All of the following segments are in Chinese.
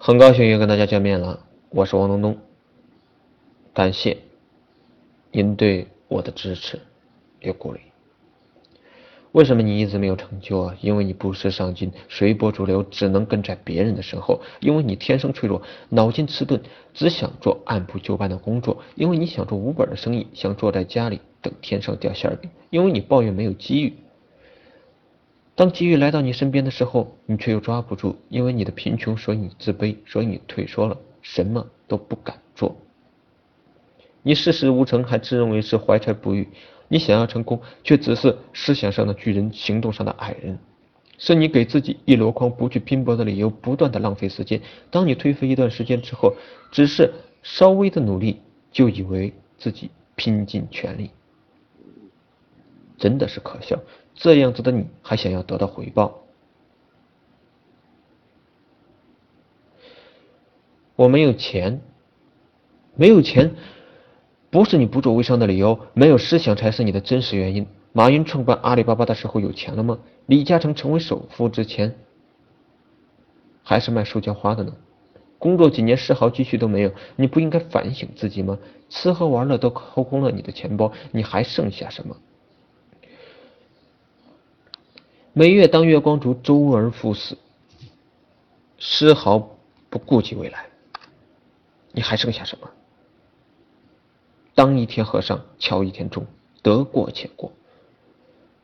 很高兴又跟大家见面了，我是王东东，感谢您对我的支持与鼓励。为什么你一直没有成就啊？因为你不思上进，随波逐流，只能跟在别人的身后。因为你天生脆弱，脑筋迟钝，只想做按部就班的工作。因为你想做无本的生意，想坐在家里等天上掉馅饼。因为你抱怨没有机遇。当机遇来到你身边的时候，你却又抓不住，因为你的贫穷，所以你自卑，所以你退缩了，什么都不敢做。你事事无成，还自认为是怀才不遇。你想要成功，却只是思想上的巨人，行动上的矮人。是你给自己一箩筐不去拼搏的理由，不断的浪费时间。当你颓废一段时间之后，只是稍微的努力，就以为自己拼尽全力，真的是可笑。这样子的你还想要得到回报？我没有钱，没有钱不是你不做微商的理由，没有思想才是你的真实原因。马云创办阿里巴巴的时候有钱了吗？李嘉诚成为首富之前还是卖塑胶花的呢？工作几年丝毫积蓄都没有，你不应该反省自己吗？吃喝玩乐都掏空了你的钱包，你还剩下什么？每月当月光族，周而复始，丝毫不顾及未来，你还剩下什么？当一天和尚敲一天钟，得过且过。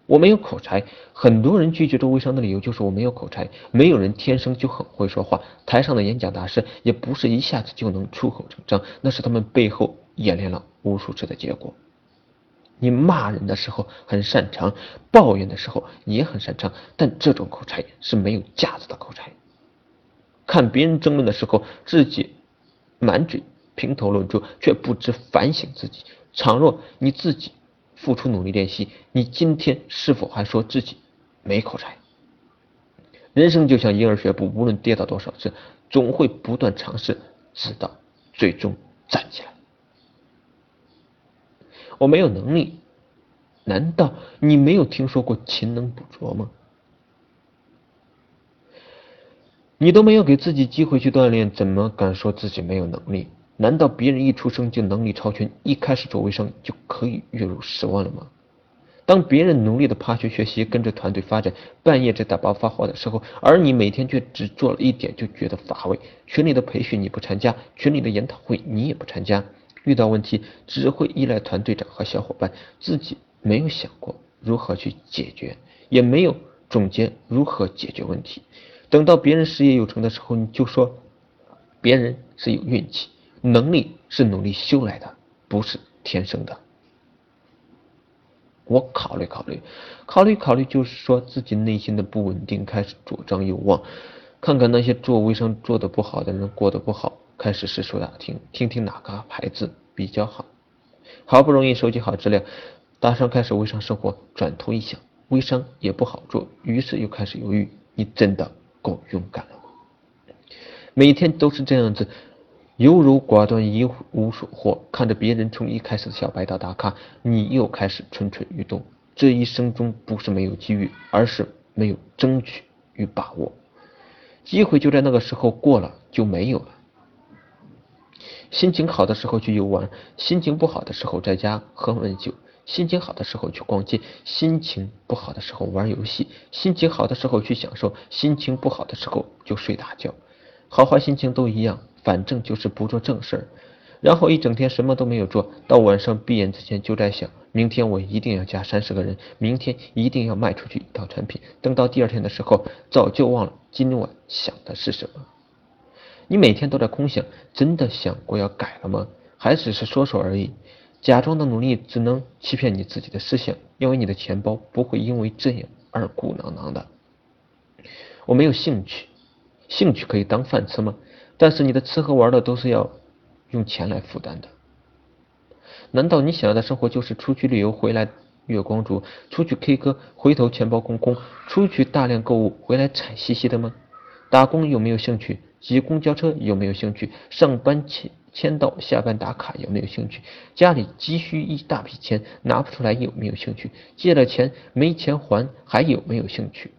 我没有口才，很多人拒绝做微商的理由就是我没有口才。没有人天生就很会说话，台上的演讲大师也不是一下子就能出口成章，那是他们背后演练了无数次的结果。你骂人的时候很擅长，抱怨的时候也很擅长，但这种口才是没有价值的口才。看别人争论的时候，自己满嘴评头论足，却不知反省自己。倘若你自己付出努力练习，你今天是否还说自己没口才？人生就像婴儿学步，无论跌倒多少次，总会不断尝试，直到最终站起来。我没有能力，难道你没有听说过勤能补拙吗？你都没有给自己机会去锻炼，怎么敢说自己没有能力？难道别人一出生就能力超群，一开始做微商就可以月入十万了吗？当别人努力的爬学学习，跟着团队发展，半夜在打包发货的时候，而你每天却只做了一点就觉得乏味。群里的培训你不参加，群里的研讨会你也不参加。遇到问题只会依赖团队长和小伙伴，自己没有想过如何去解决，也没有总结如何解决问题。等到别人事业有成的时候，你就说别人是有运气，能力是努力修来的，不是天生的。我考虑考虑，考虑考虑，就是说自己内心的不稳定开始左张右望，看看那些做微商做的不好的人过得不好。开始四处打听，听听哪个牌子比较好。好不容易收集好资料，打算开始微商生活。转头一想，微商也不好做，于是又开始犹豫。你真的够勇敢了吗？每天都是这样子，优柔寡断，一无所获。看着别人从一开始的小白到大咖，你又开始蠢蠢欲动。这一生中不是没有机遇，而是没有争取与把握。机会就在那个时候过了，就没有了。心情好的时候去游玩，心情不好的时候在家喝闷酒；心情好的时候去逛街，心情不好的时候玩游戏；心情好的时候去享受，心情不好的时候就睡大觉。好坏心情都一样，反正就是不做正事儿，然后一整天什么都没有做，到晚上闭眼之前就在想：明天我一定要加三十个人，明天一定要卖出去一套产品。等到第二天的时候，早就忘了今晚想的是什么。你每天都在空想，真的想过要改了吗？还只是说说而已？假装的努力只能欺骗你自己的思想，因为你的钱包不会因为这样而鼓囊囊的。我没有兴趣，兴趣可以当饭吃吗？但是你的吃喝玩乐都是要用钱来负担的。难道你想要的生活就是出去旅游回来月光族，出去 K 歌回头钱包空空，出去大量购物回来惨兮兮的吗？打工有没有兴趣？挤公交车有没有兴趣？上班签签到，下班打卡有没有兴趣？家里急需一大笔钱拿不出来有没有兴趣？借了钱没钱还还有没有兴趣？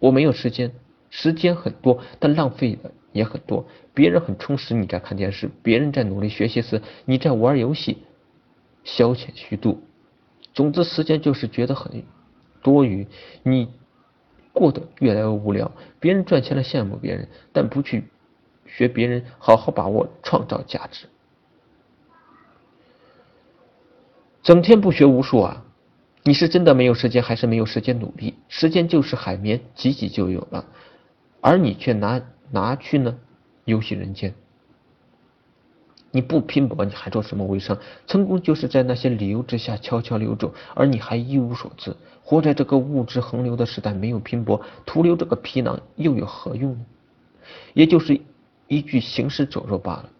我没有时间，时间很多，但浪费的也很多。别人很充实，你在看电视；别人在努力学习时，你在玩游戏，消遣虚度。总之，时间就是觉得很多余，你过得越来越无聊。别人赚钱了，羡慕别人，但不去学别人，好好把握创造价值。整天不学无术啊！你是真的没有时间，还是没有时间努力？时间就是海绵，挤挤就有了，而你却拿拿去呢，游戏人间。你不拼搏，你还做什么微商？成功就是在那些理由之下悄悄溜走，而你还一无所知。活在这个物质横流的时代，没有拼搏，徒留这个皮囊又有何用呢？也就是一句行尸走肉罢了。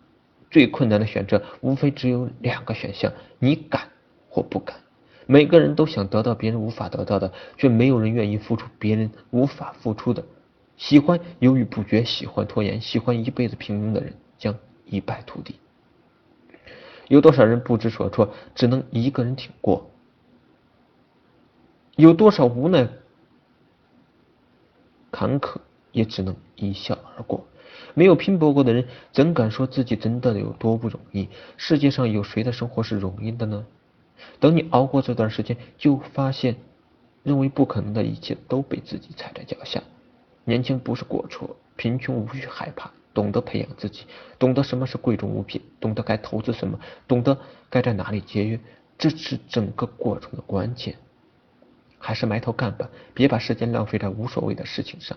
最困难的选择，无非只有两个选项：你敢或不敢。每个人都想得到别人无法得到的，却没有人愿意付出别人无法付出的。喜欢犹豫不决，喜欢拖延，喜欢一辈子平庸的人，将一败涂地。有多少人不知所措，只能一个人挺过？有多少无奈坎坷，也只能一笑而过？没有拼搏过的人，怎敢说自己真的有多不容易？世界上有谁的生活是容易的呢？等你熬过这段时间，就发现，认为不可能的一切都被自己踩在脚下。年轻不是过错，贫穷无需害怕。懂得培养自己，懂得什么是贵重物品，懂得该投资什么，懂得该在哪里节约，这是整个过程的关键。还是埋头干吧，别把时间浪费在无所谓的事情上。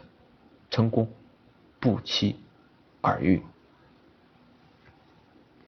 成功不期耳欲。